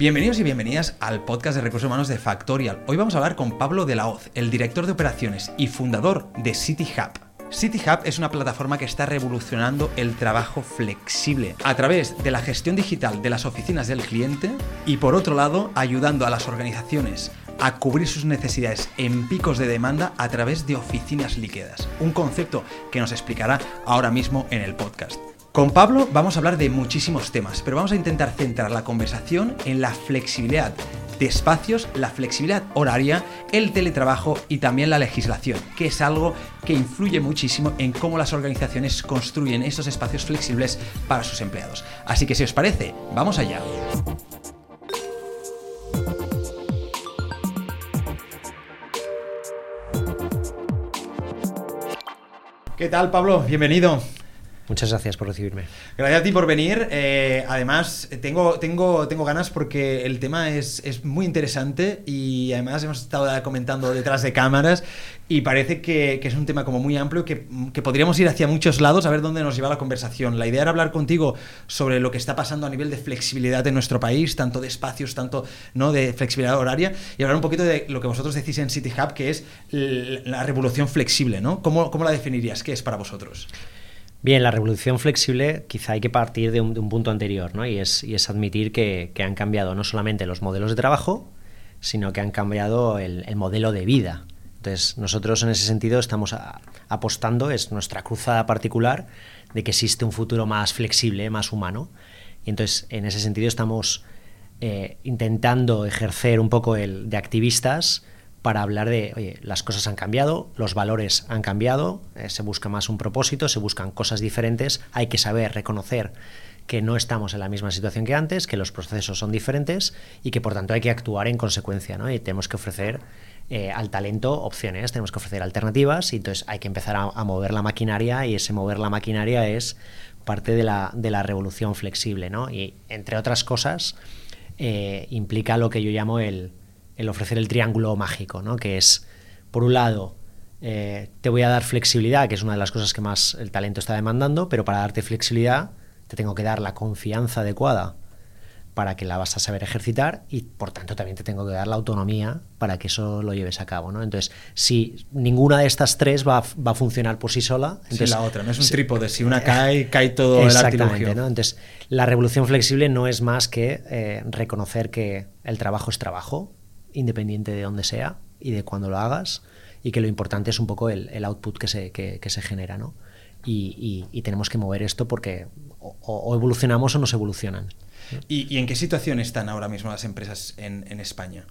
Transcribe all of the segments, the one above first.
Bienvenidos y bienvenidas al podcast de recursos humanos de Factorial. Hoy vamos a hablar con Pablo de la Hoz, el director de operaciones y fundador de City Hub. City Hub es una plataforma que está revolucionando el trabajo flexible a través de la gestión digital de las oficinas del cliente y por otro lado ayudando a las organizaciones a cubrir sus necesidades en picos de demanda a través de oficinas líquidas, un concepto que nos explicará ahora mismo en el podcast. Con Pablo vamos a hablar de muchísimos temas, pero vamos a intentar centrar la conversación en la flexibilidad de espacios, la flexibilidad horaria, el teletrabajo y también la legislación, que es algo que influye muchísimo en cómo las organizaciones construyen esos espacios flexibles para sus empleados. Así que si os parece, vamos allá. ¿Qué tal, Pablo? Bienvenido. Muchas gracias por recibirme. Gracias a ti por venir. Eh, además, tengo, tengo, tengo ganas porque el tema es, es, muy interesante y además hemos estado comentando detrás de cámaras y parece que, que es un tema como muy amplio que, que, podríamos ir hacia muchos lados a ver dónde nos lleva la conversación. La idea era hablar contigo sobre lo que está pasando a nivel de flexibilidad en nuestro país, tanto de espacios, tanto ¿no? de flexibilidad horaria y hablar un poquito de lo que vosotros decís en City Hub, que es la revolución flexible. ¿no? ¿Cómo, ¿Cómo la definirías? ¿Qué es para vosotros? Bien, la revolución flexible quizá hay que partir de un, de un punto anterior, ¿no? Y es, y es admitir que, que, han cambiado no solamente los modelos de trabajo, sino que han cambiado el, el modelo de vida. Entonces, nosotros en ese sentido estamos a, apostando, es nuestra cruzada particular, de que existe un futuro más flexible, más humano. Y entonces, en ese sentido, estamos eh, intentando ejercer un poco el de activistas para hablar de, oye, las cosas han cambiado, los valores han cambiado, eh, se busca más un propósito, se buscan cosas diferentes, hay que saber reconocer que no estamos en la misma situación que antes, que los procesos son diferentes y que por tanto hay que actuar en consecuencia, ¿no? Y tenemos que ofrecer eh, al talento opciones, tenemos que ofrecer alternativas y entonces hay que empezar a, mover la maquinaria y ese mover la maquinaria es parte de la, de la revolución flexible, ¿no? Y entre otras cosas eh, implica lo que yo llamo el el ofrecer el triángulo mágico, ¿no? que es, por un lado, eh, te voy a dar flexibilidad, que es una de las cosas que más el talento está demandando, pero para darte flexibilidad te tengo que dar la confianza adecuada para que la vas a saber ejercitar y por tanto también te tengo que dar la autonomía para que eso lo lleves a cabo. ¿no? Entonces, si ninguna de estas tres va, va a funcionar por sí sola... Entonces, sí, la otra, no es un trípode, si una cae, cae todo exactamente, el ¿no? Entonces, la revolución flexible no es más que eh, reconocer que el trabajo es trabajo, independiente de dónde sea y de cuándo lo hagas, y que lo importante es un poco el, el output que se, que, que, se genera, ¿no? Y, y, y, tenemos que mover esto porque o, o evolucionamos o nos evolucionan. ¿Y, ¿Y, en qué situación están ahora mismo las empresas en, en, España?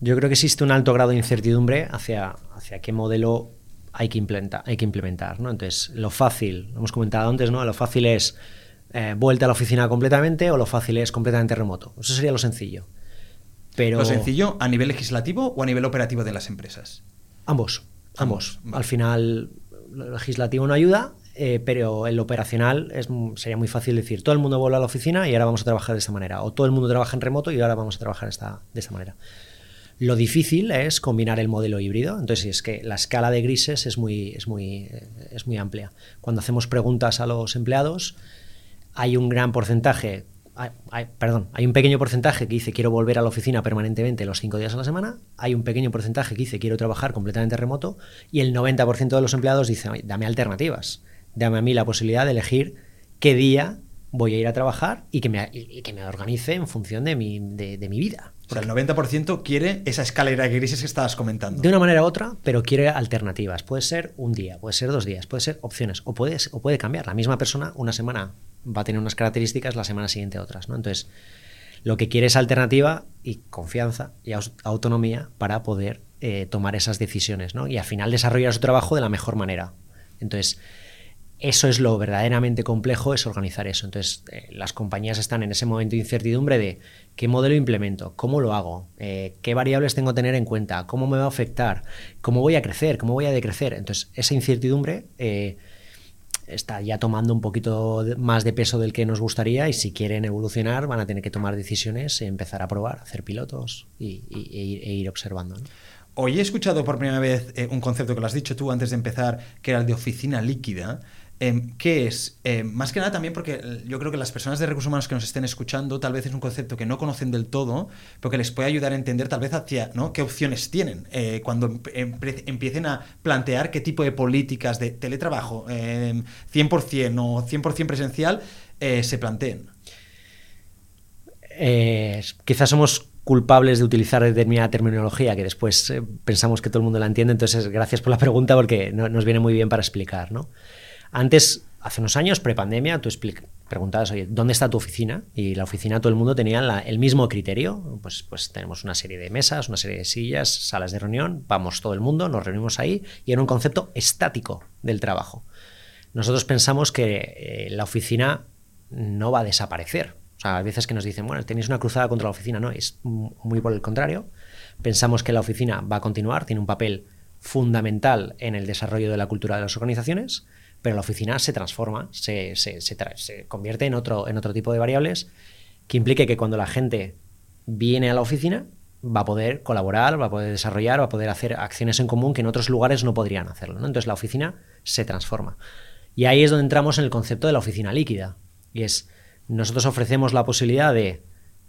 Yo creo que existe un alto grado de incertidumbre hacia, hacia qué modelo hay que implementar, hay que implementar ¿no? Entonces, lo fácil, lo hemos comentado antes, ¿no? Lo fácil es eh, vuelta a la oficina completamente o lo fácil es completamente remoto. Eso sería lo sencillo. Pero... ¿Lo sencillo a nivel legislativo o a nivel operativo de las empresas? Ambos, ambos. Al final, lo legislativo no ayuda, eh, pero en lo operacional es, sería muy fácil decir, todo el mundo vuelve a la oficina y ahora vamos a trabajar de esta manera, o todo el mundo trabaja en remoto y ahora vamos a trabajar esta, de esta manera. Lo difícil es combinar el modelo híbrido, entonces es que la escala de grises es muy, es muy, es muy amplia. Cuando hacemos preguntas a los empleados, hay un gran porcentaje hay, hay, perdón, hay un pequeño porcentaje que dice quiero volver a la oficina permanentemente los cinco días a la semana, hay un pequeño porcentaje que dice quiero trabajar completamente remoto y el 90% de los empleados dicen dame alternativas, dame a mí la posibilidad de elegir qué día voy a ir a trabajar y que me, y que me organice en función de mi, de, de mi vida. O sea, el 90% quiere esa escalera de grises que estabas comentando. De una manera u otra, pero quiere alternativas. Puede ser un día, puede ser dos días, puede ser opciones, o puede, o puede cambiar. La misma persona, una semana va a tener unas características, la semana siguiente otras. ¿no? Entonces, lo que quiere es alternativa y confianza y autonomía para poder eh, tomar esas decisiones ¿no? y al final desarrollar su trabajo de la mejor manera. Entonces, eso es lo verdaderamente complejo, es organizar eso. Entonces, eh, las compañías están en ese momento de incertidumbre de qué modelo implemento, cómo lo hago, eh, qué variables tengo que tener en cuenta, cómo me va a afectar, cómo voy a crecer, cómo voy a decrecer. Entonces, esa incertidumbre está ya tomando un poquito más de peso del que nos gustaría y si quieren evolucionar van a tener que tomar decisiones, empezar a probar, hacer pilotos y, y, e, ir observando. Hoy he escuchado por primera vez eh, un concepto que lo has dicho tú antes de empezar, que era el de oficina líquida. Em, ¿Qué es? Em, más que nada también porque yo creo que las personas de recursos humanos que nos estén escuchando tal vez es un concepto que no conocen del todo, pero que les puede ayudar a entender tal vez hacia ¿no? qué opciones tienen eh, cuando empiecen a plantear qué tipo de políticas de teletrabajo 100% em, o 100% presencial eh, se planteen. Eh, quizás somos culpables de utilizar determinada terminología que después pensamos que todo el mundo la entiende, entonces gracias por la pregunta porque nos viene muy bien para explicar, ¿no? Antes, hace unos años, prepandemia, tú preguntabas, oye, ¿dónde está tu oficina? Y la oficina todo el mundo tenía el mismo criterio. Pues, pues tenemos una serie de mesas, una serie de sillas, salas de reunión, vamos todo el mundo, nos reunimos ahí y era un concepto estático del trabajo. Nosotros pensamos que eh, la oficina no va a desaparecer. O sea, a veces que nos dicen, bueno, tenéis una cruzada contra la oficina, no, es muy por el contrario. Pensamos que la oficina va a continuar, tiene un papel fundamental en el desarrollo de la cultura de las organizaciones pero la oficina se transforma, se, convierte en otro, tipo de variables que implique que cuando la gente viene a la oficina va a poder colaborar, va a poder desarrollar, va a poder hacer acciones en común que en otros lugares no podrían hacerlo. Entonces la oficina se transforma. Y ahí es donde entramos en el concepto de la oficina líquida. Y es, nosotros ofrecemos la posibilidad de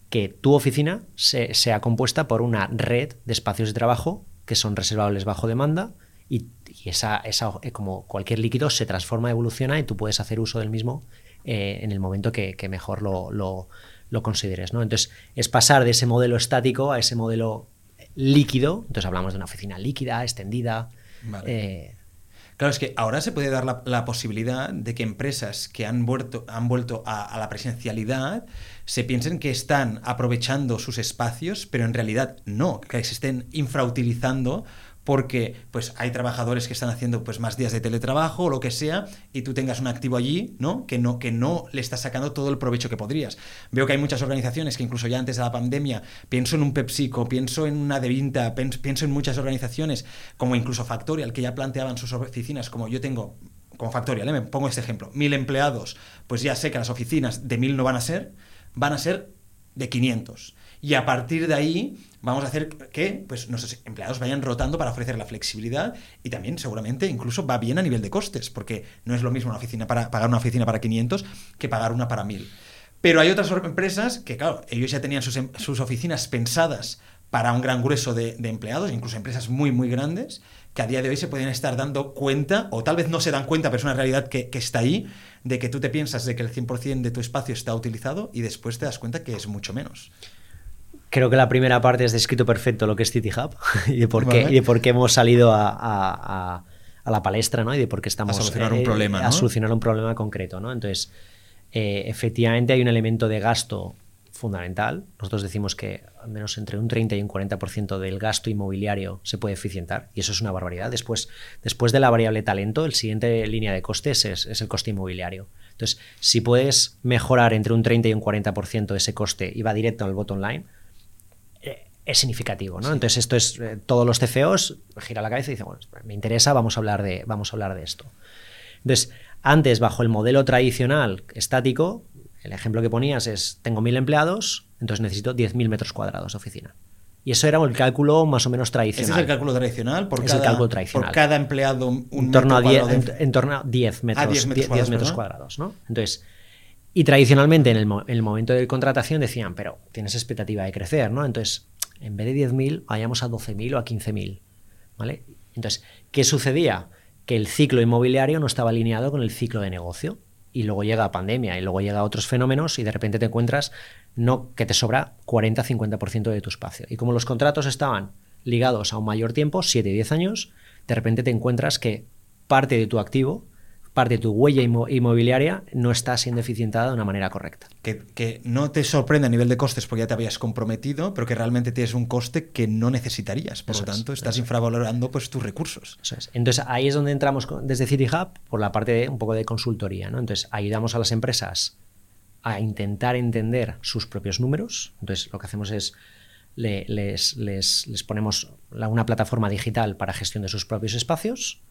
que tu oficina sea compuesta por una red de espacios de trabajo que son reservables bajo demanda y y esa, esa, eh, como cualquier líquido, se transforma, evoluciona y tú puedes hacer uso del mismo eh, en el momento que, mejor lo, lo, consideres. ¿no? Entonces, es pasar de ese modelo estático a ese modelo líquido. Entonces, hablamos de una oficina líquida, extendida. Eh, claro, es que ahora se puede dar la, posibilidad de que empresas que han vuelto, han vuelto a, a, la presencialidad se piensen que están aprovechando sus espacios, pero en realidad no, que se estén infrautilizando porque pues hay trabajadores que están haciendo pues más días de teletrabajo o lo que sea y tú tengas un activo allí, ¿no? Que no que no le estás sacando todo el provecho que podrías. Veo que hay muchas organizaciones que incluso ya antes de la pandemia, pienso en un PepsiCo, pienso en una Devinta, pienso en muchas organizaciones como incluso Factorial que ya planteaban sus oficinas como yo tengo como Factorial, ¿eh? me pongo este ejemplo, mil empleados, pues ya sé que las oficinas de mil no van a ser, van a ser de 500. Y a partir de ahí vamos a hacer que pues, nuestros empleados vayan rotando para ofrecer la flexibilidad y también seguramente incluso va bien a nivel de costes, porque no es lo mismo una oficina para, pagar una oficina para 500 que pagar una para 1000. Pero hay otras empresas que, claro, ellos ya tenían sus, em, oficinas pensadas para un gran grueso de, empleados, incluso empresas muy, muy grandes, que a día de hoy se pueden estar dando cuenta, o tal vez no se dan cuenta, pero es una realidad que, que está ahí, de que tú te piensas de que el 100% de tu espacio está utilizado y después te das cuenta que es mucho menos. Creo que la primera parte es descrito perfecto lo que es City Hub y de por qué, y de por qué hemos salido a, la palestra ¿no? y de por qué estamos a solucionar un eh, problema. A solucionar un problema concreto. ¿no? Entonces, eh, efectivamente hay un elemento de gasto fundamental. Nosotros decimos que al menos entre un 30 y un 40% del gasto inmobiliario se puede eficientar y eso es una barbaridad. Después, después de la variable talento, el siguiente línea de costes es, es el coste inmobiliario. Entonces, si puedes mejorar entre un 30 y un 40% ese coste y va directo al bottom line, es significativo, ¿no? Entonces esto es, eh, todos los CFOs gira la cabeza y dicen, bueno, me interesa, vamos a hablar de, vamos a hablar de esto. Entonces, antes, bajo el modelo tradicional estático, el ejemplo que ponías es, tengo mil empleados, entonces necesito 10.000 metros cuadrados de oficina. Y eso era el cálculo más o menos tradicional. ¿Ese es el cálculo tradicional? Por, cada, el cálculo tradicional. por cada empleado un en torno, a 10, en, torno a 10 metros, 10 metros, metros cuadrados, ¿no? Entonces, y tradicionalmente en el, en el, momento de contratación decían, pero tienes expectativa de crecer, ¿no? Entonces, en vez de 10.000 vayamos a 12.000 o a 15.000. ¿vale? Entonces, ¿qué sucedía? Que el ciclo inmobiliario no estaba alineado con el ciclo de negocio. Y luego llega la pandemia y luego llega otros fenómenos y de repente te encuentras no que te sobra 40-50% de tu espacio. Y como los contratos estaban ligados a un mayor tiempo, 7-10 años, de repente te encuentras que parte de tu activo parte de tu huella inmobiliaria no está siendo eficientada de una manera correcta. Que, no te sorprende a nivel de costes porque ya te habías comprometido, pero que realmente tienes un coste que no necesitarías. Por lo tanto, estás infravalorando pues, tus recursos. Entonces, ahí es donde entramos desde City Hub por la parte de un poco de consultoría. ¿no? Entonces, ayudamos a las empresas a intentar entender sus propios números. Entonces, lo que hacemos es les, les, ponemos una plataforma digital para gestión de sus propios espacios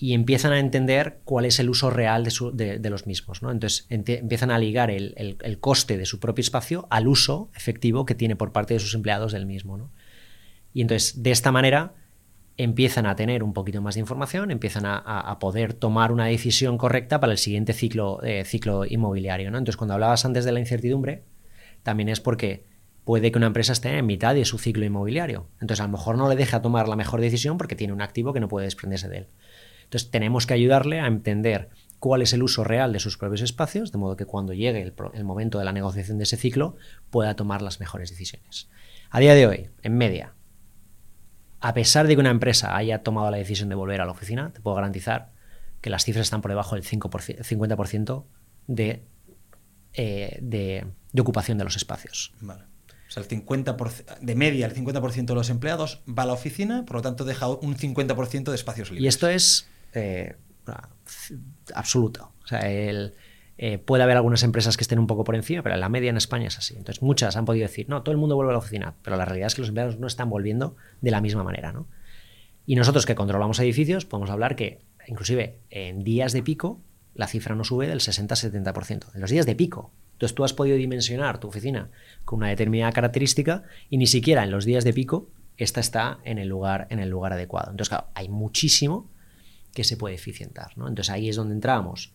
y empiezan a entender cuál es el uso real de, los mismos. ¿no? Entonces empiezan a ligar el, coste de su propio espacio al uso efectivo que tiene por parte de sus empleados del mismo. Y entonces, de esta manera, empiezan a tener un poquito más de información, empiezan a, poder tomar una decisión correcta para el siguiente ciclo, eh, ciclo inmobiliario. Entonces, cuando hablabas antes de la incertidumbre, también es porque puede que una empresa esté en mitad de su ciclo inmobiliario. Entonces, a lo mejor no le deja tomar la mejor decisión porque tiene un activo que no puede desprenderse de él. Entonces, tenemos que ayudarle a entender cuál es el uso real de sus propios espacios, de modo que cuando llegue el, el momento de la negociación de ese ciclo pueda tomar las mejores decisiones. A día de hoy, en media, a pesar de que una empresa haya tomado la decisión de volver a la oficina, te puedo garantizar que las cifras están por debajo del 50% de, eh, de, de, ocupación de los espacios. Vale. O sea, el 50%, de media, el 50% de los empleados va a la oficina, por lo tanto deja un 50% de espacios libres. Y esto es eh, absoluto. O sea, el, eh, puede haber algunas empresas que estén un poco por encima, pero la media en España es así. Entonces, muchas han podido decir, no, todo el mundo vuelve a la oficina, pero la realidad es que los empleados no están volviendo de la misma manera. ¿no? Y nosotros que controlamos edificios, podemos hablar que, inclusive, en días de pico, la cifra no sube del 60-70%. En los días de pico. Entonces, tú has podido dimensionar tu oficina con una determinada característica y ni siquiera en los días de pico esta está en el lugar, en el lugar adecuado. Entonces, claro, hay muchísimo que se puede eficientar. ¿no? Entonces, ahí es donde entramos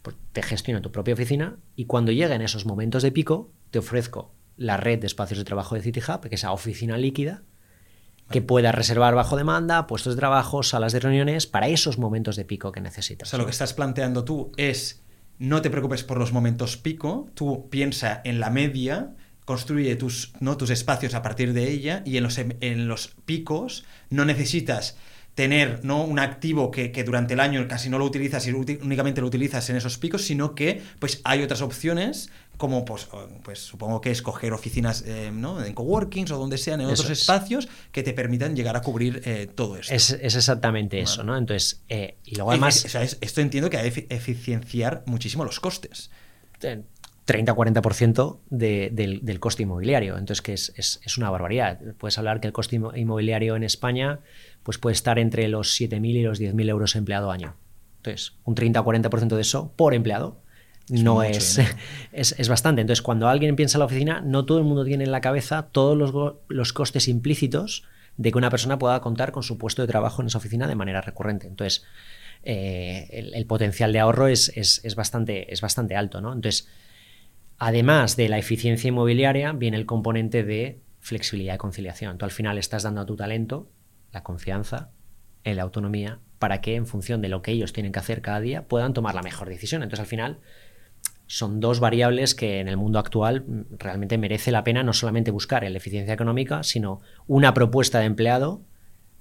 pues te gestiono tu propia oficina y cuando lleguen esos momentos de pico, te ofrezco la red de espacios de trabajo de City Hub, que es esa oficina líquida, que pueda reservar bajo demanda, puestos de trabajo, salas de reuniones, para esos momentos de pico que necesitas. O sea, lo que estás planteando tú es, no te preocupes por los momentos pico, tú piensa en la media, construye tus, ¿no? tus espacios a partir de ella y en los, en los picos no necesitas tener ¿no? un activo que, durante el año casi no lo utilizas y únicamente lo utilizas en esos picos, sino que pues hay otras opciones como pues, pues supongo que escoger oficinas eh, ¿no? en coworkings o donde sean en otros espacios que te permitan llegar a cubrir eh, todo esto. Es, exactamente eso, ¿no? Entonces, eh, y luego además... esto entiendo que hay que eficienciar muchísimo los costes. 30-40% del, del, coste inmobiliario. Entonces, que es, es, una barbaridad. Puedes hablar que el coste inmobiliario en España pues puede estar entre los 7.000 y los 10.000 euros empleado año. Entonces, un 30-40% de eso por empleado no es, es, bastante. Entonces, cuando alguien piensa en la oficina, no todo el mundo tiene en la cabeza todos los, los, costes implícitos de que una persona pueda contar con su puesto de trabajo en esa oficina de manera recurrente. Entonces, eh, el, potencial de ahorro es, bastante, es bastante alto. ¿no? Entonces, además de la eficiencia inmobiliaria, viene el componente de flexibilidad y conciliación. Tú al final estás dando a tu talento la confianza en la autonomía para que en función de lo que ellos tienen que hacer cada día puedan tomar la mejor decisión. Entonces al final son dos variables que en el mundo actual realmente merece la pena no solamente buscar la eficiencia económica, sino una propuesta de empleado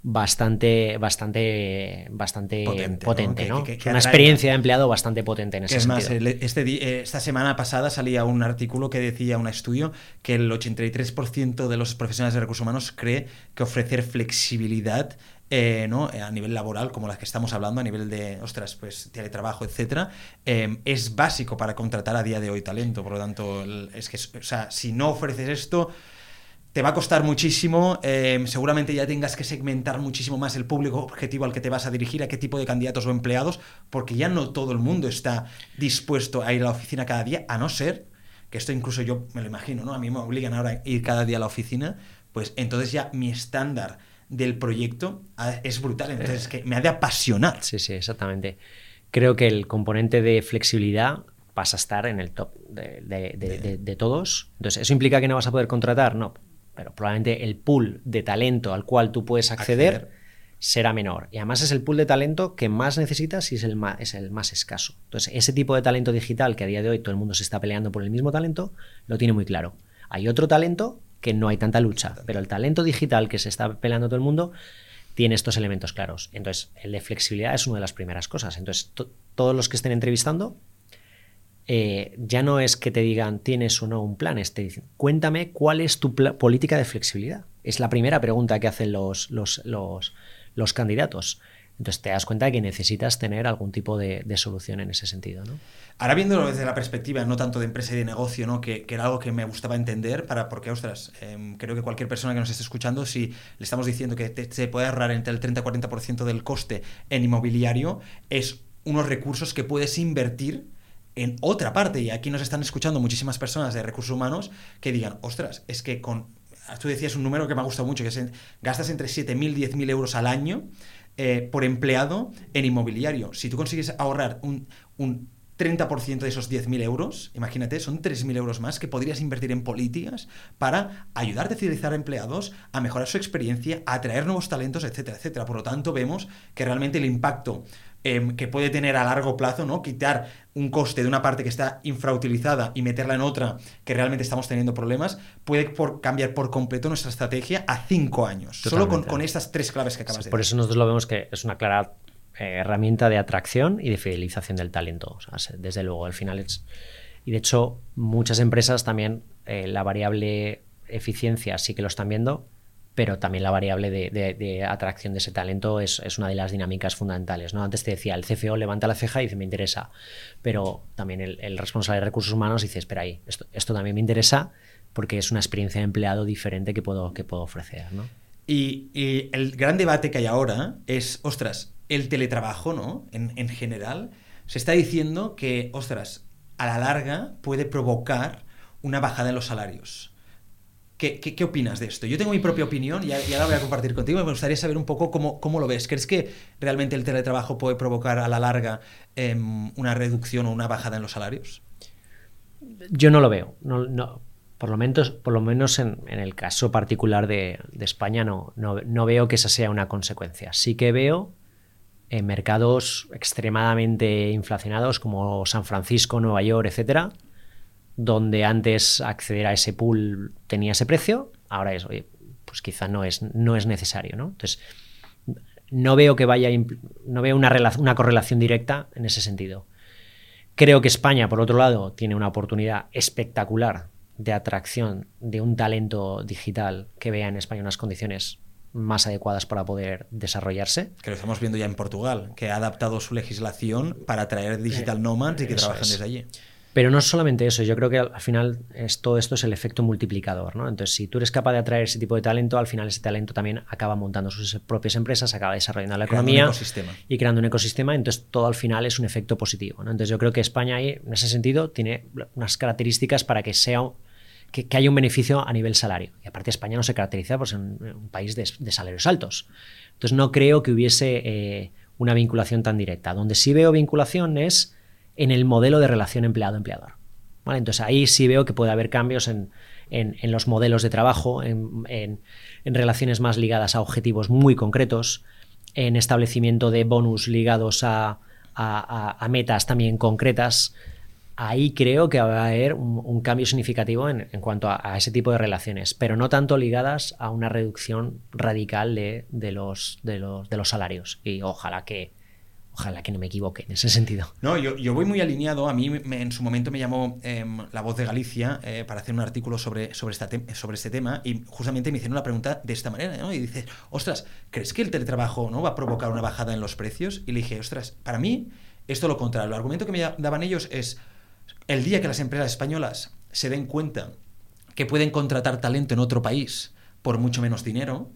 bastante, bastante, bastante potente, ¿no? una experiencia de empleado bastante potente en ese es Más, este, eh, esta semana pasada salía un artículo que decía, un estudio, que el 83% de los profesionales de recursos humanos cree que ofrecer flexibilidad eh, ¿no? a nivel laboral, como las que estamos hablando, a nivel de, ostras, pues teletrabajo, etcétera, eh, es básico para contratar a día de hoy talento. Por lo tanto, es que, o sea, si no ofreces esto, te va a costar muchísimo, em, seguramente ya tengas que segmentar muchísimo más el público objetivo al que te vas a dirigir, a qué tipo de candidatos o empleados, porque ya no todo el mundo está dispuesto a ir a la oficina cada día, a no ser, que esto incluso yo me lo imagino, ¿no? A mí me obligan ahora a ir cada día a la oficina, pues entonces ya mi estándar del proyecto ah, es brutal, entonces que me ha de apasionar. Sí, sí, exactamente. Creo que el componente de flexibilidad pasa a estar en el top de, de todos. Entonces, ¿eso implica que no vas a poder contratar? No pero probablemente el pool de talento al cual tú puedes acceder, será menor. Y además es el pool de talento que más necesitas y es el más, es el más escaso. Entonces, ese tipo de talento digital que a día de hoy todo el mundo se está peleando por el mismo talento, lo tiene muy claro. Hay otro talento que no hay tanta lucha, pero el talento digital que se está peleando todo el mundo tiene estos elementos claros. Entonces, el de flexibilidad es una de las primeras cosas. Entonces, todos los que estén entrevistando eh, ya no es que te digan tienes o no un plan, es te dicen, cuéntame cuál es tu política de flexibilidad. Es la primera pregunta que hacen los, los, los, candidatos. Entonces te das cuenta de que necesitas tener algún tipo de, solución en ese sentido. ¿no? Ahora viéndolo desde la perspectiva no tanto de empresa y de negocio, ¿no? que, era algo que me gustaba entender, para, porque, ostras, em, creo que cualquier persona que nos esté escuchando, si le estamos diciendo que se puede ahorrar entre el 30-40% del coste en inmobiliario, es unos recursos que puedes invertir en otra parte, y aquí nos están escuchando muchísimas personas de recursos humanos que digan, ostras, es que con tú decías un número que me ha gustado mucho, que es gastas entre 7.000 y 10.000 euros al año eh, por empleado en inmobiliario. Si tú consigues ahorrar un, un 30% de esos 10.000 euros, imagínate, son 3.000 euros más que podrías invertir en políticas para ayudarte a fidelizar a empleados, a mejorar su experiencia, a atraer nuevos talentos, etcétera, etcétera. Por lo tanto, vemos que realmente el impacto em, que puede tener a largo plazo, ¿no? Quitar un coste de una parte que está infrautilizada y meterla en otra que realmente estamos teniendo problemas, puede cambiar por completo nuestra estrategia a cinco años. Solo con, estas tres claves que acabas de Por eso nosotros lo vemos que es una clara eh, herramienta de atracción y de fidelización del talento. desde luego, al final es... Y de hecho, muchas empresas también eh, la variable eficiencia sí que lo están viendo, pero también la variable de, atracción de ese talento es, una de las dinámicas fundamentales. ¿no? Antes te decía, el CFO levanta la ceja y dice, me interesa, pero también el, responsable de recursos humanos dice, espera ahí, esto, también me interesa porque es una experiencia de empleado diferente que puedo, que puedo ofrecer. ¿no? Y, y, el gran debate que hay ahora es, ostras, el teletrabajo, ¿no? En, general, se está diciendo que, ostras, a la larga puede provocar una bajada en los salarios. ¿Qué, opinas de esto? Yo tengo mi propia opinión y, ahora la voy a compartir contigo. Me gustaría saber un poco cómo, lo ves. ¿Crees que realmente el teletrabajo puede provocar a la larga em, una reducción o una bajada en los salarios? Yo no lo veo. No, por lo menos, por lo menos en, el caso particular de, España no, no, veo que esa sea una consecuencia. Sí que veo en mercados extremadamente inflacionados como San Francisco, Nueva York, etcétera, donde antes acceder a ese pool tenía ese precio, ahora es, oye, pues quizá no es, no es necesario, ¿no? Entonces, no veo que vaya, no veo una, una correlación directa en ese sentido. Creo que España, por otro lado, tiene una oportunidad espectacular de atracción de un talento digital que vea en España unas condiciones más adecuadas para poder desarrollarse. Que lo estamos viendo ya en Portugal, que ha adaptado su legislación para atraer digital eh, nomads y que trabajen desde allí. Pero no solamente eso, yo creo que al final todo esto es el efecto multiplicador. ¿no? Entonces, si tú eres capaz de atraer ese tipo de talento, al final ese talento también acaba montando sus propias empresas, acaba desarrollando la economía y creando un ecosistema. Entonces, todo al final es un efecto positivo. ¿no? Entonces, yo creo que España ahí, en ese sentido, tiene unas características para que sea que, haya un beneficio a nivel salario. Y aparte España no se caracteriza por ser un, país de, salarios altos. Entonces no creo que hubiese eh, una vinculación tan directa. Donde sí veo vinculación es en el modelo de relación empleado-empleador. Entonces ahí sí veo que puede haber cambios en, los modelos de trabajo, en, relaciones más ligadas a objetivos muy concretos, en establecimiento de bonus ligados a metas también concretas ahí creo que va a haber un, cambio significativo en, cuanto a, ese tipo de relaciones, pero no tanto ligadas a una reducción radical de los salarios. Y ojalá que, Ojalá que no me equivoque en ese sentido. No, yo, yo voy muy alineado. A mí en su momento me llamó em, La Voz de Galicia eh, para hacer un artículo sobre, sobre, esta sobre este tema y justamente me hicieron una pregunta de esta manera. ¿no? Y dice, ostras, ¿crees que el teletrabajo ¿no? va a provocar una bajada en los precios? Y le dije, ostras, para mí esto lo contrario. El argumento que me daban ellos es, el día que las empresas españolas se den cuenta que pueden contratar talento en otro país por mucho menos dinero,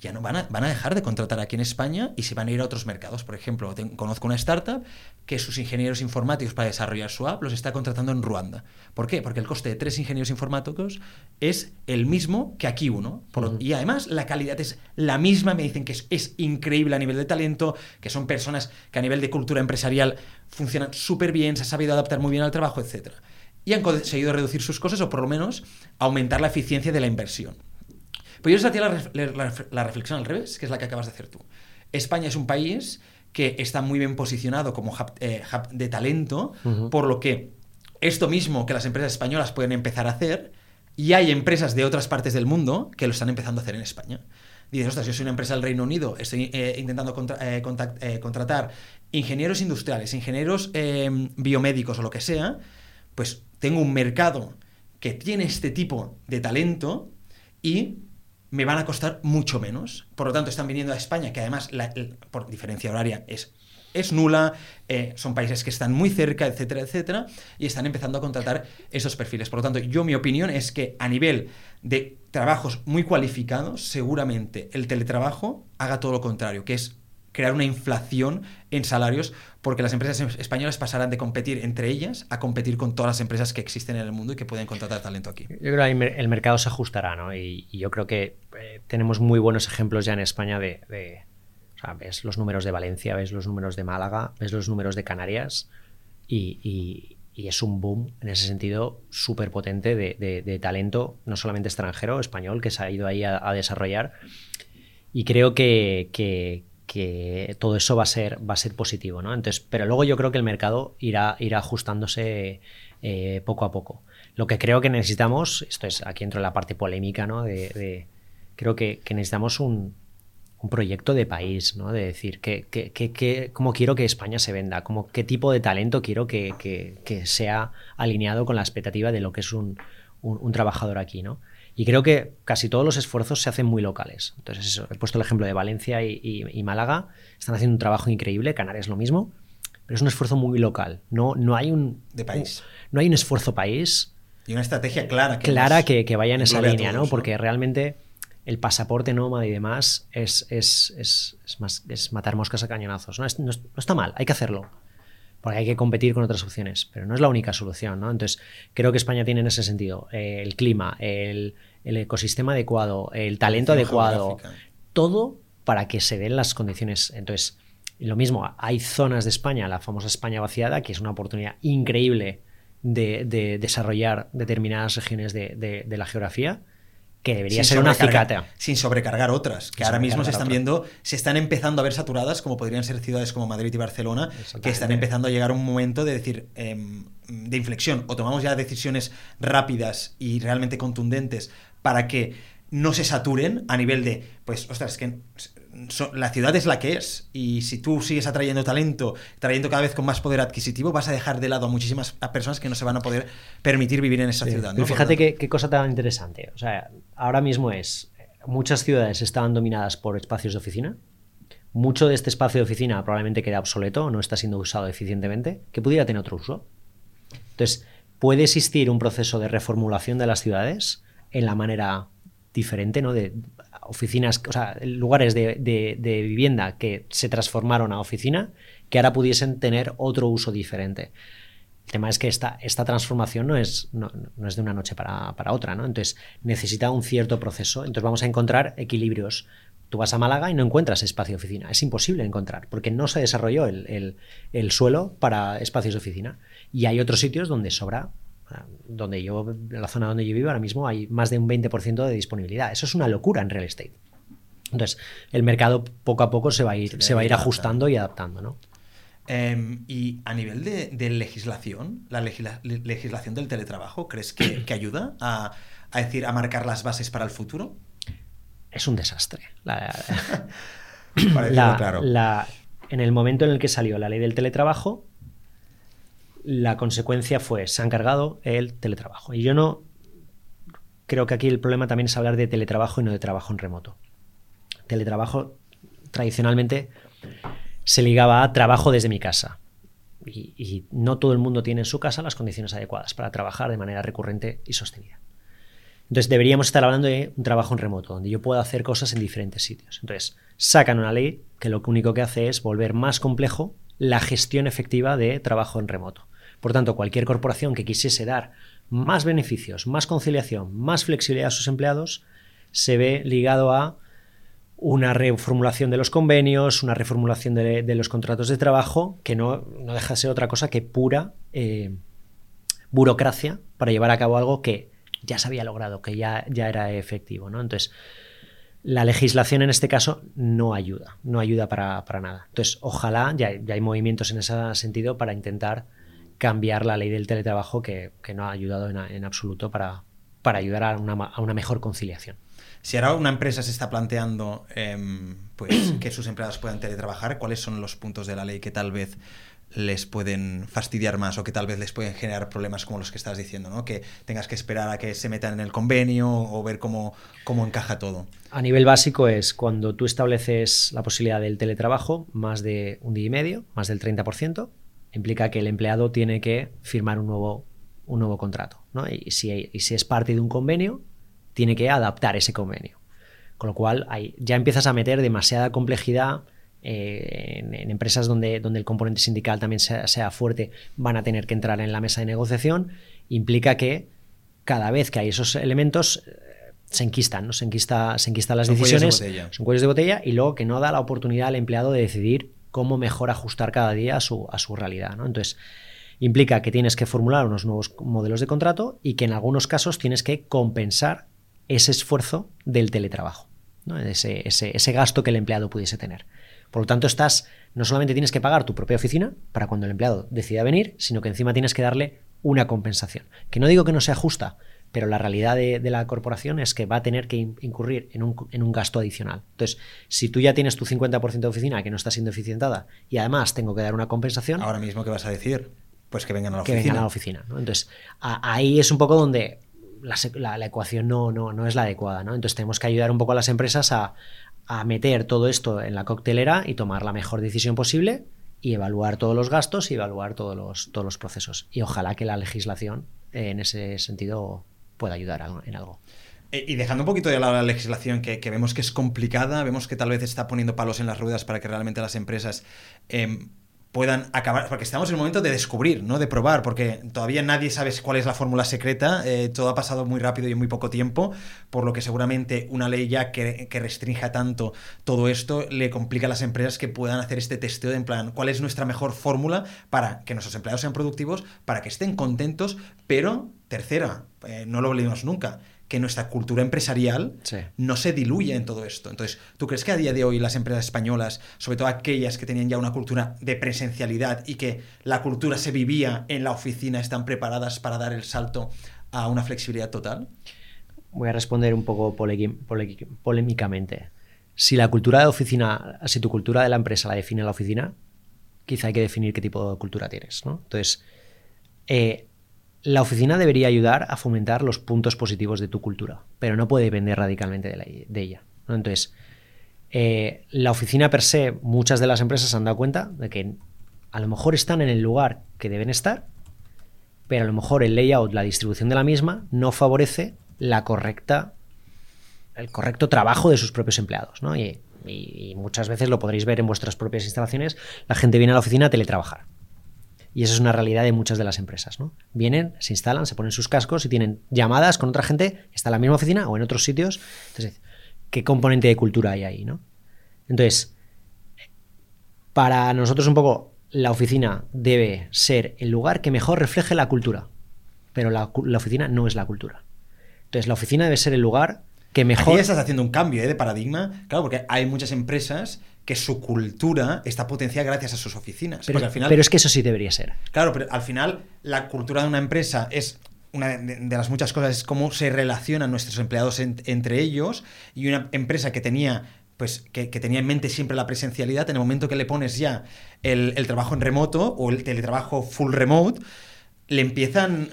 ya no van a, van a dejar de contratar aquí en España y se van a ir a otros mercados. Por ejemplo, conozco una startup que sus ingenieros informáticos para desarrollar su app los está contratando en Ruanda. ¿Por qué? Porque el coste de tres ingenieros informáticos es el mismo que aquí uno. Y además la calidad es la misma. Me dicen que es, increíble a nivel de talento, que son personas que a nivel de cultura empresarial funcionan súper bien, se ha sabido adaptar muy bien al trabajo, etc. Y han conseguido reducir sus costes o por lo menos aumentar la eficiencia de la inversión. Pues yo les hacía la, reflexión al revés, que es la que acabas de hacer tú. España es un país que está muy bien posicionado como hub, eh, de talento, por lo que esto mismo que las empresas españolas pueden empezar a hacer, y hay empresas de otras partes del mundo que lo están empezando a hacer en España. Dices, ostras, yo soy una empresa del Reino Unido, estoy eh, intentando eh, contratar ingenieros industriales, ingenieros biomédicos o lo que sea, pues tengo un mercado que tiene este tipo de talento y me van a costar mucho menos. Por lo tanto, están viniendo a España, que además, por diferencia horaria, es, es nula, eh, son países que están muy cerca, etcétera, etcétera, y están empezando a contratar esos perfiles. Por lo tanto, yo mi opinión es que a nivel de trabajos muy cualificados, seguramente el teletrabajo haga todo lo contrario, que es crear una inflación en salarios porque las empresas españolas pasarán de competir entre ellas a competir con todas las empresas que existen en el mundo y que pueden contratar talento aquí. Yo creo que el mercado se ajustará, ¿no? Y, yo creo que eh, tenemos muy buenos ejemplos ya en España de, o sea, ves los números de Valencia, ves los números de Málaga, ves los números de Canarias y, es un boom en ese sentido súper potente de, talento, no solamente extranjero, español, que se ha ido ahí a, desarrollar. Y creo que todo eso va a ser, va a ser positivo, ¿no? Entonces, pero luego yo creo que el mercado irá, irá ajustándose eh, poco a poco. Lo que creo que necesitamos, esto es aquí entro en la parte polémica, ¿no? De, creo que, necesitamos un, proyecto de país, ¿no? De decir que, que, cómo quiero que España se venda, cómo, qué tipo de talento quiero que, sea alineado con la expectativa de lo que es un, un trabajador aquí, ¿no? Y creo que casi todos los esfuerzos se hacen muy locales. Entonces, eso, he puesto el ejemplo de Valencia y, Málaga. Están haciendo un trabajo increíble, Canarias lo mismo, pero es un esfuerzo muy local. No, no hay un. De país. no hay un esfuerzo país. Y una estrategia clara. Que clara que, vaya en esa línea, ¿no? Porque realmente el pasaporte nómada y demás es, es, es, más, es matar moscas a cañonazos. no, no está mal, hay que hacerlo porque hay que competir con otras opciones, pero no es la única solución, ¿no? Entonces, creo que España tiene en ese sentido eh, el clima, el, ecosistema adecuado, el talento adecuado, todo para que se den las condiciones. Entonces, lo mismo, hay zonas de España, la famosa España vaciada, que es una oportunidad increíble de, desarrollar determinadas regiones de la geografía, que debería ser una cicata. Sin sobrecargar otras, que ahora mismo se están viendo, se están empezando a ver saturadas, como podrían ser ciudades como Madrid y Barcelona, que están empezando a llegar a un momento de decir, em, de inflexión, o tomamos ya decisiones rápidas y realmente contundentes para que no se saturen a nivel de, pues, ostras, es la ciudad es la que es. Y si tú sigues atrayendo talento, trayendo cada vez con más poder adquisitivo, vas a dejar de lado a muchísimas personas que no se van a poder permitir vivir en esa ciudad. fíjate qué, cosa tan interesante. O sea, ahora mismo es. Muchas ciudades estaban dominadas por espacios de oficina. Mucho de este espacio de oficina probablemente queda obsoleto, no está siendo usado eficientemente, que pudiera tener otro uso. Entonces, puede existir un proceso de reformulación de las ciudades en la manera diferente, ¿no? De oficinas, o sea, lugares de, vivienda que se transformaron a oficina, que ahora pudiesen tener otro uso diferente. El tema es que esta, esta transformación no es, no, es de una noche para, otra, ¿no? Entonces necesita un cierto proceso. Entonces vamos a encontrar equilibrios. Tú vas a Málaga y no encuentras espacio de oficina. Es imposible encontrar, porque no se desarrolló el, el suelo para espacios de oficina. Y hay otros sitios donde sobra donde yo, en la zona donde yo vivo ahora mismo hay más de un 20% de disponibilidad. Eso es una locura en real estate. Entonces, el mercado poco a poco se va a ir, se, va a ir ajustando y adaptando, ¿no? Em, y a nivel de, legislación, la legislación del teletrabajo, ¿crees que, ayuda a, decir, a marcar las bases para el futuro? Es un desastre. claro. en el momento en el que salió la ley del teletrabajo, la consecuencia fue, se han cargado el teletrabajo. Y yo no creo que aquí el problema también es hablar de teletrabajo y no de trabajo en remoto. Teletrabajo tradicionalmente se ligaba a trabajo desde mi casa. Y, y, no todo el mundo tiene en su casa las condiciones adecuadas para trabajar de manera recurrente y sostenida. Entonces deberíamos estar hablando de un trabajo en remoto, donde yo pueda hacer cosas en diferentes sitios. Entonces sacan una ley que lo único que hace es volver más complejo la gestión efectiva de trabajo en remoto. Por tanto, cualquier corporación que quisiese dar más beneficios, más conciliación, más flexibilidad a sus empleados, se ve ligado a una reformulación de los convenios, una reformulación de, los contratos de trabajo, que no, deja de ser otra cosa que pura eh, burocracia para llevar a cabo algo que ya se había logrado, que ya, ya era efectivo. ¿no? Entonces, la legislación en este caso no ayuda, no ayuda para, nada. Entonces, ojalá, ya, ya, hay movimientos en ese sentido para intentar cambiar la ley del teletrabajo que, no ha ayudado en, absoluto para, para ayudar a una, mejor conciliación. Si ahora una empresa se está planteando em, pues, que sus empleados puedan teletrabajar, ¿cuáles son los puntos de la ley que tal vez les pueden fastidiar más o que tal vez les pueden generar problemas como los que estás diciendo, ¿no? Que tengas que esperar a que se metan en el convenio o ver cómo, cómo encaja todo. A nivel básico es cuando tú estableces la posibilidad del teletrabajo, más de un día y medio, más del 30%, implica que el empleado tiene que firmar un nuevo, un nuevo contrato. Y, si, si, es parte de un convenio, tiene que adaptar ese convenio. Con lo cual ya empiezas a meter demasiada complejidad eh, en, empresas donde, donde el componente sindical también sea, fuerte, van a tener que entrar en la mesa de negociación, implica que cada vez que hay esos elementos eh, se enquistan, ¿no? se, enquista, se enquistan las decisiones, son cuellos de botella y luego que no da la oportunidad al empleado de decidir cómo mejor ajustar cada día a su, a su realidad. ¿no? Entonces, implica que tienes que formular unos nuevos modelos de contrato y que en algunos casos tienes que compensar ese esfuerzo del teletrabajo, ese, ese, gasto que el empleado pudiese tener. Por lo tanto, estás, no solamente tienes que pagar tu propia oficina para cuando el empleado decida venir, sino que encima tienes que darle una compensación. Que no digo que no sea justa, pero la realidad de, la corporación es que va a tener que incurrir en un, gasto adicional. Entonces, si tú ya tienes tu 50% de oficina que no está siendo eficientada y además tengo que dar una compensación... Ahora mismo, ¿qué vas a decir? Pues que vengan a la oficina. Que vengan a la oficina. Entonces, ahí es un poco donde la, ecuación no, no, no, es la adecuada. ¿no? Entonces, tenemos que ayudar un poco a las empresas a, a meter todo esto en la coctelera y tomar la mejor decisión posible y evaluar todos los gastos y evaluar todos los, todos los procesos. Y ojalá que la legislación eh, en ese sentido pueda ayudar en algo. Eh, y dejando un poquito de lado la legislación, que, vemos que es complicada, vemos que tal vez está poniendo palos en las ruedas para que realmente las empresas em, puedan acabar, porque estamos en el momento de descubrir, ¿no? De probar, porque todavía nadie sabe cuál es la fórmula secreta, eh, todo ha pasado muy rápido y en muy poco tiempo, por lo que seguramente una ley ya que, que, restrinja tanto todo esto le complica a las empresas que puedan hacer este testeo en plan, cuál es nuestra mejor fórmula para que nuestros empleados sean productivos, para que estén contentos, pero, tercera, eh, no lo olvidemos nunca, que nuestra cultura empresarial no se diluye en todo esto. Entonces, ¿tú crees que a día de hoy las empresas españolas, sobre todo aquellas que tenían ya una cultura de presencialidad y que la cultura se vivía en la oficina, están preparadas para dar el salto a una flexibilidad total? Voy a responder un poco polémicamente. Si la cultura de oficina, si tu cultura de la empresa la define la oficina, quizá hay que definir qué tipo de cultura tienes. ¿no? Entonces, eh, la oficina debería ayudar a fomentar los puntos positivos de tu cultura, pero no puede depender radicalmente de, ella. Entonces, eh, la oficina per se, muchas de las empresas han dado cuenta de que a lo mejor están en el lugar que deben estar, pero a lo mejor el layout, la distribución de la misma, no favorece la correcta, el correcto trabajo de sus propios empleados. Y, y muchas veces lo podréis ver en vuestras propias instalaciones, la gente viene a la oficina a teletrabajar y esa es una realidad de muchas de las empresas. ¿no? Vienen, se instalan, se ponen sus cascos y tienen llamadas con otra gente que está en la misma oficina o en otros sitios. Entonces, ¿qué componente de cultura hay ahí? ¿no? Entonces, para nosotros un poco, la oficina debe ser el lugar que mejor refleje la cultura, pero la, oficina no es la cultura. Entonces, la oficina debe ser el lugar que mejor... Aquí estás haciendo un cambio ¿eh? de paradigma, claro, porque hay muchas empresas que su cultura está potenciada gracias a sus oficinas. Pero, al final, pero es que eso sí debería ser. Claro, pero al final la cultura de una empresa es una de, las muchas cosas es cómo se relacionan nuestros empleados entre ellos y una empresa que tenía pues que, tenía en mente siempre la presencialidad, en el momento que le pones ya el, el trabajo en remoto o el teletrabajo full remote, le empiezan,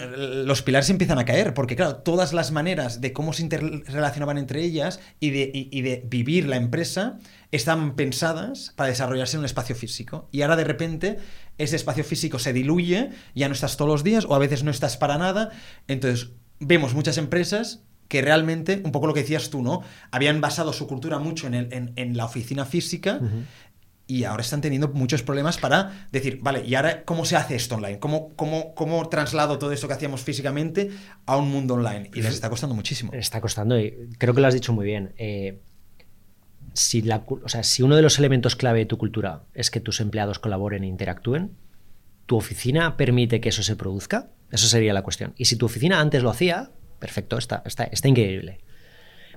los pilares empiezan a caer, porque claro, todas las maneras de cómo se interrelacionaban entre ellas y de, de, vivir la empresa están pensadas para desarrollarse en un espacio físico. Y ahora de repente ese espacio físico se diluye, ya no estás todos los días o a veces no estás para nada. Entonces vemos muchas empresas que realmente, un poco lo que decías tú, ¿no? Habían basado su cultura mucho en, el, en, la oficina física y ahora están teniendo muchos problemas para decir, vale, ¿y ahora cómo se hace esto online? ¿Cómo, cómo, cómo traslado todo esto que hacíamos físicamente a un mundo online? Y les está costando muchísimo. Está costando, y creo que lo has dicho muy bien. Eh, si, la, o sea, si uno de los elementos clave de tu cultura es que tus empleados colaboren e interactúen, ¿tu oficina permite que eso se produzca? Eso sería la cuestión. Y si tu oficina antes lo hacía, perfecto, está, está, está increíble.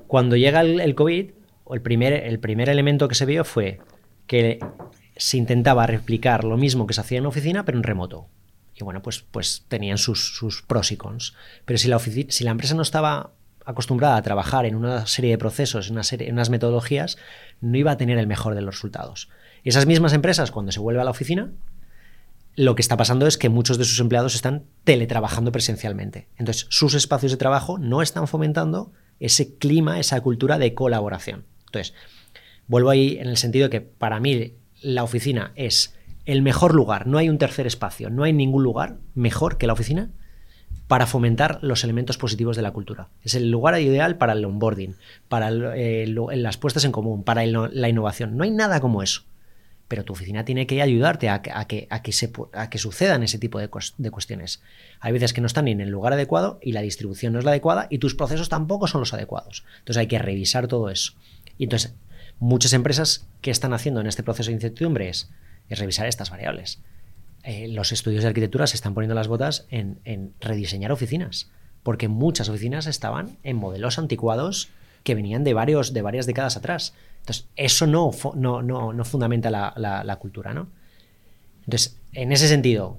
Cuando llega el, el COVID, el primer, el primer elemento que se vio fue que se intentaba replicar lo mismo que se hacía en oficina, pero en remoto. Y bueno, pues, pues tenían sus, pros y cons. Pero si la, si la empresa no estaba acostumbrada a trabajar en una serie de procesos, en, una serie, en unas metodologías, no iba a tener el mejor de los resultados. Esas mismas empresas, cuando se vuelve a la oficina, lo que está pasando es que muchos de sus empleados están teletrabajando presencialmente. Entonces, sus espacios de trabajo no están fomentando ese clima, esa cultura de colaboración. Entonces, Vuelvo ahí en el sentido de que para mí la oficina es el mejor lugar, no hay un tercer espacio, no hay ningún lugar mejor que la oficina para fomentar los elementos positivos de la cultura. Es el lugar ideal para el onboarding, para eh, las puestas en común, para la innovación. No hay nada como eso. pero tu oficina tiene que ayudarte a, que, sucedan ese tipo de, de, cuestiones. Hay veces que no están ni en el lugar adecuado y la distribución no es la adecuada y tus procesos tampoco son los adecuados. Entonces hay que revisar todo eso. Y entonces, muchas empresas que están haciendo en este proceso de incertidumbre es, revisar estas variables. Eh, los estudios de arquitectura se están poniendo las botas en, rediseñar oficinas, porque muchas oficinas estaban en modelos anticuados que venían de, varios, de varias décadas atrás. Entonces, eso no, no, no, fundamenta la, cultura, ¿no? Entonces, en ese sentido,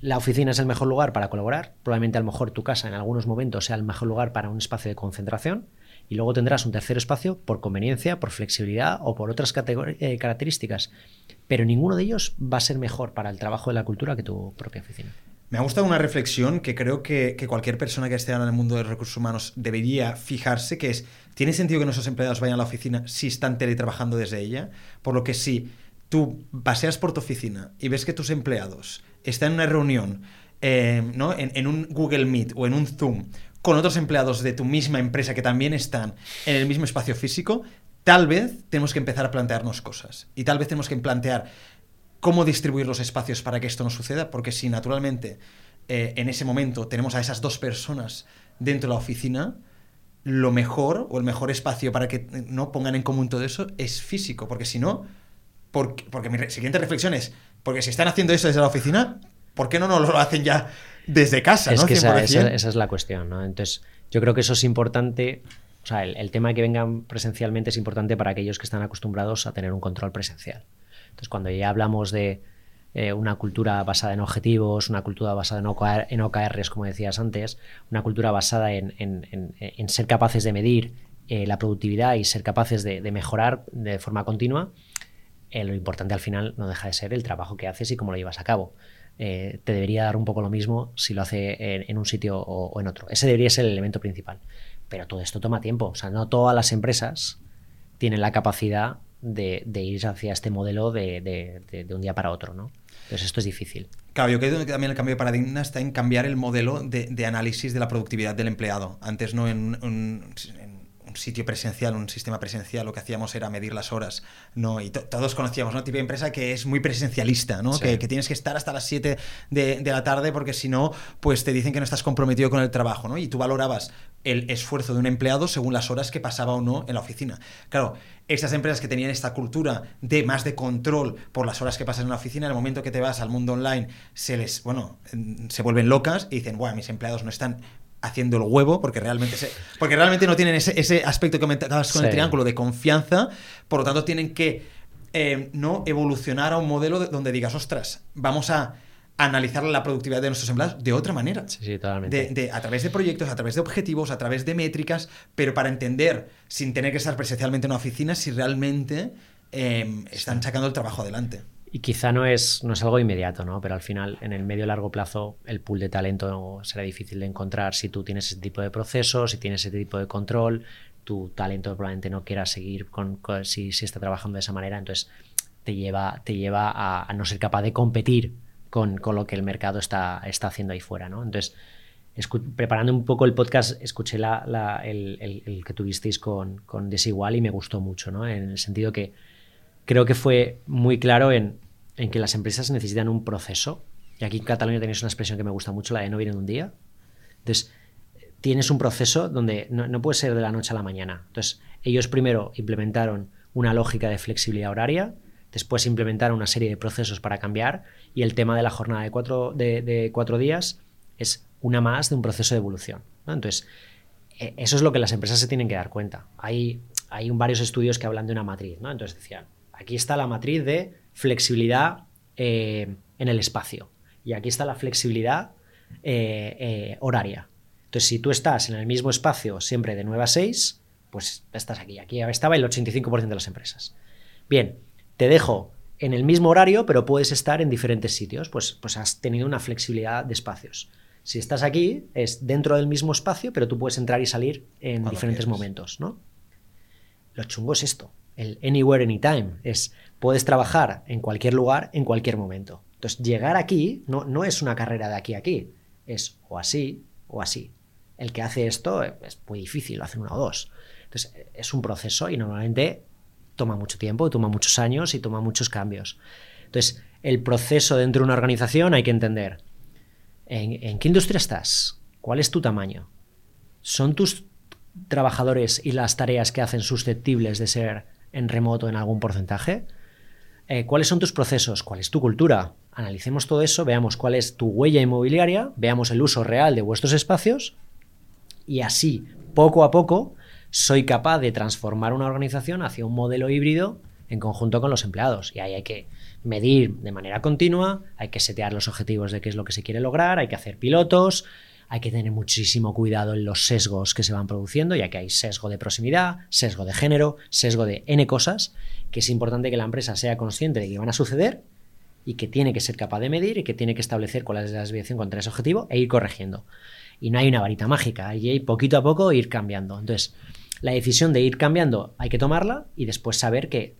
la oficina es el mejor lugar para colaborar. Probablemente a lo mejor tu casa en algunos momentos sea el mejor lugar para un espacio de concentración. Y luego tendrás un tercer espacio por conveniencia, por flexibilidad o por otras eh, características. Pero ninguno de ellos va a ser mejor para el trabajo de la cultura que tu propia oficina. Me ha gustado una reflexión que creo que, cualquier persona que esté en el mundo de recursos humanos debería fijarse, que es, ¿tiene sentido que nuestros empleados vayan a la oficina si están teletrabajando desde ella? Por lo que si tú paseas por tu oficina y ves que tus empleados están en una reunión, eh, ¿no? en, un Google Meet o en un Zoom con otros empleados de tu misma empresa que también están en el mismo espacio físico, tal vez tenemos que empezar a plantearnos cosas. Y tal vez tenemos que plantear cómo distribuir los espacios para que esto no suceda, porque si naturalmente eh, en ese momento tenemos a esas dos personas dentro de la oficina, lo mejor o el mejor espacio para que no pongan en común todo eso es físico, porque si no, porque, porque mi siguiente reflexión es, porque si están haciendo eso desde la oficina, ¿por qué no, no lo hacen ya desde casa? Es que esa, es la cuestión, ¿no? Entonces, yo creo que eso es importante. O sea, el tema de que vengan presencialmente es importante para aquellos que están acostumbrados a tener un control presencial. Entonces, cuando ya hablamos de eh, una cultura basada en objetivos, una cultura basada en, OKRs, como decías antes, una cultura basada en, ser capaces de medir eh, la productividad y ser capaces de, mejorar de forma continua, eh, lo importante al final no deja de ser el trabajo que haces y cómo lo llevas a cabo. Te debería dar un poco lo mismo si lo hace en, un sitio o, en otro. Ese debería ser el elemento principal. Pero todo esto toma tiempo. O sea, no todas las empresas tienen la capacidad de, ir hacia este modelo de, un día para otro, ¿no? Entonces esto es difícil. Claro, yo creo que también el cambio de paradigma está en cambiar el modelo de, análisis de la productividad del empleado. Antes no en, un sitio presencial, un sistema presencial, lo que hacíamos era medir las horas, ¿no? Y todos conocíamos, ¿no? Tipo de empresa que es muy presencialista, ¿no? Que, tienes que estar hasta las 7 de, de la tarde porque si no, pues te dicen que no estás comprometido con el trabajo, ¿no? Y tú valorabas el esfuerzo de un empleado según las horas que pasaba o no en la oficina. Claro, estas empresas que tenían esta cultura de más de control por las horas que pasas en la oficina, en el momento que te vas al mundo online, se les, bueno, se vuelven locas y dicen, bueno, mis empleados no están haciendo el huevo, porque realmente, porque realmente no tienen ese, aspecto que comentabas con el triángulo de confianza, por lo tanto tienen que eh, no evolucionar a un modelo donde digas, ostras, vamos a analizar la productividad de nuestros empleados de otra manera. Sí, sí, totalmente. De, a través de proyectos, a través de objetivos, a través de métricas, pero para entender, sin tener que estar presencialmente en una oficina, si realmente em, están sacando el trabajo adelante. Y quizá no es, no es algo inmediato, ¿no? Pero al final, en el medio largo plazo, el pool de talento será difícil de encontrar si tú tienes ese tipo de procesos, si tienes ese tipo de control, tu talento probablemente no quiera seguir con, si, si, está trabajando de esa manera, entonces te lleva, te lleva a no ser capaz de competir con, lo que el mercado está, está haciendo ahí fuera. ¿no? Entonces, preparando un poco el podcast, escuché el, que tuvisteis con, con Desigual y me gustó mucho, ¿no? en el sentido que creo que fue muy claro en, que las empresas necesitan un proceso. Y aquí en Cataluña tenéis una expresión que me gusta mucho, la de no viene de un día. Entonces, tienes un proceso donde no, no, puede ser de la noche a la mañana. Entonces, ellos primero implementaron una lógica de flexibilidad horaria, después implementaron una serie de procesos para cambiar y el tema de la jornada de cuatro, de, cuatro días es una más de un proceso de evolución. Entonces, e, eso es lo que las empresas se tienen que dar cuenta. Hay, hay varios estudios que hablan de una matriz. ¿no? Entonces decían, aquí está la matriz de flexibilidad eh, en el espacio y aquí está la flexibilidad eh, eh, horaria. Entonces, si tú estás en el mismo espacio siempre de 9 a 6, pues estás aquí. Aquí estaba el 85% de las empresas. Bien, te dejo en el mismo horario, pero puedes estar en diferentes sitios, pues, pues has tenido una flexibilidad de espacios. Si estás aquí, es dentro del mismo espacio, pero tú puedes entrar y salir en diferentes momentos, ¿no? Lo chungo es esto, el anywhere, anytime, es puedes trabajar en cualquier lugar, en cualquier momento. Entonces, llegar aquí no, no es una carrera de aquí a aquí, es o así o así. El que hace esto es muy difícil, lo hace uno o dos. Entonces, es un proceso y normalmente toma mucho tiempo, toma muchos años y toma muchos cambios. Entonces, el proceso dentro de una organización hay que entender en, qué industria estás, cuál es tu tamaño, son tus trabajadores y las tareas que hacen susceptibles de ser en remoto en algún porcentaje, eh, cuáles son tus procesos, cuál es tu cultura. Analicemos todo eso, veamos cuál es tu huella inmobiliaria, veamos el uso real de vuestros espacios y así, poco a poco, soy capaz de transformar una organización hacia un modelo híbrido en conjunto con los empleados. Y ahí hay que medir de manera continua, hay que setear los objetivos de qué es lo que se quiere lograr, hay que hacer pilotos, hay que tener muchísimo cuidado en los sesgos que se van produciendo, ya que hay sesgo de proximidad, sesgo de género, sesgo de N cosas, que es importante que la empresa sea consciente de que van a suceder y que tiene que ser capaz de medir y que tiene que establecer cuál es la desviación contra ese objetivo e ir corrigiendo. Y no hay una varita mágica, hay poquito a poco ir cambiando. Entonces, la decisión de ir cambiando hay que tomarla y después saber que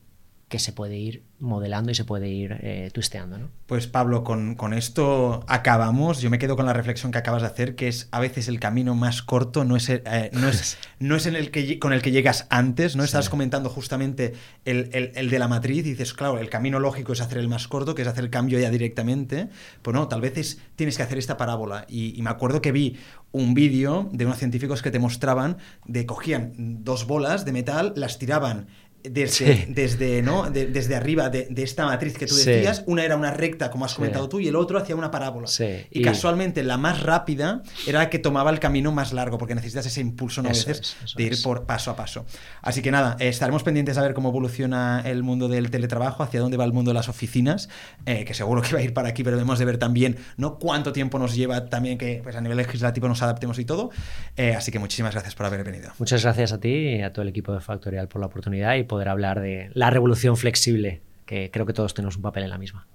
que se puede ir modelando y se puede ir eh, twisteando. ¿no? Pues Pablo, con, esto acabamos. Yo me quedo con la reflexión que acabas de hacer, que es a veces el camino más corto no es, eh, no es, no es en el que, con el que llegas antes, ¿no? Estás comentando justamente el, de la matriz y dices, claro, el camino lógico es hacer el más corto, que es hacer el cambio ya directamente. Pues no, tal vez tienes que hacer esta parábola. Y, y me acuerdo que vi un vídeo de unos científicos que te mostraban de cogían dos bolas de metal, las tiraban desde, desde, ¿no? desde arriba de, esta matriz que tú decías, una era una recta, como has comentado tú, y el otro hacía una parábola. Y, casualmente la más rápida era la que tomaba el camino más largo, porque necesitas ese impulso ¿no? veces de ir por paso a paso. Así que nada, estaremos pendientes a ver cómo evoluciona el mundo del teletrabajo, hacia dónde va el mundo de las oficinas, eh, que seguro que va a ir para aquí, pero debemos de ver también ¿no? cuánto tiempo nos lleva también que pues, a nivel legislativo nos adaptemos y todo. Eh, así que muchísimas gracias por haber venido. Muchas gracias a ti y a todo el equipo de Factorial por la oportunidad y poder hablar de la revolución flexible, que creo que todos tenemos un papel en la misma.